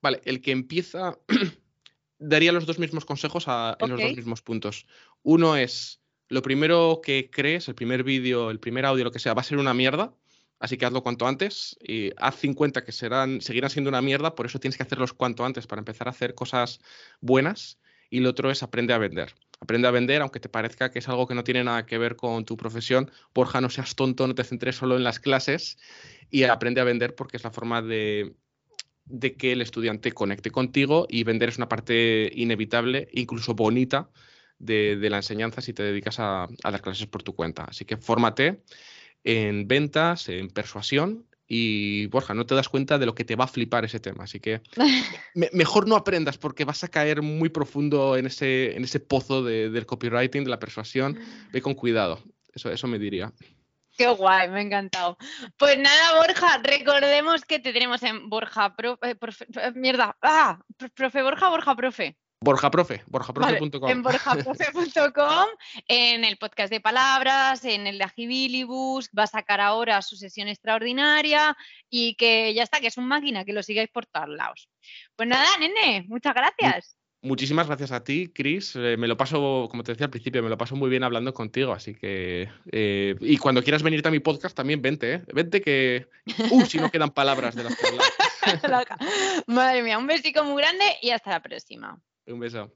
Vale, el que empieza daría los dos mismos consejos en los dos mismos puntos. Uno es, lo primero que crees, el primer vídeo, el primer audio, lo que sea, va a ser una mierda, así que hazlo cuanto antes y haz 50 que serán, seguirán siendo una mierda, por eso tienes que hacerlos cuanto antes para empezar a hacer cosas buenas. Y lo otro es aprende a vender aprende a vender, aunque te parezca que es algo que no tiene nada que ver con tu profesión. Borja, no seas tonto, no te centres solo en las clases y aprende a vender porque es la forma de, que el estudiante conecte contigo y vender es una parte inevitable, incluso bonita, de, la enseñanza si te dedicas a, a, dar clases por tu cuenta. Así que fórmate en ventas, en persuasión y Borja, no te das cuenta de lo que te va a flipar ese tema. Así que mejor no aprendas porque vas a caer muy profundo en ese, en ese pozo del copywriting, de la persuasión. Ve con cuidado. Eso, eso me diría. Qué guay, me ha encantado. Pues nada, Borja, recordemos que te tenemos en Borja, profe, eh, mierda, ah, profe Borja, Borja, profe. Borja Profe, borjaprofe.com. en borjaprofe.com, en el podcast de palabras, en el de Agibilibus, va a sacar ahora su sesión extraordinaria y que ya está, que es un máquina, que lo sigáis por todos lados. Pues nada, nene, muchas gracias. Muchísimas gracias a ti, Chris. Eh, me lo paso, como te decía al principio, me lo paso muy bien hablando contigo, así que... Eh, y cuando quieras venirte a mi podcast también vente, ¿eh? Vente que... Uh, si no quedan palabras de las palabras. Madre mía, un besico muy grande y hasta la próxima. Un beso.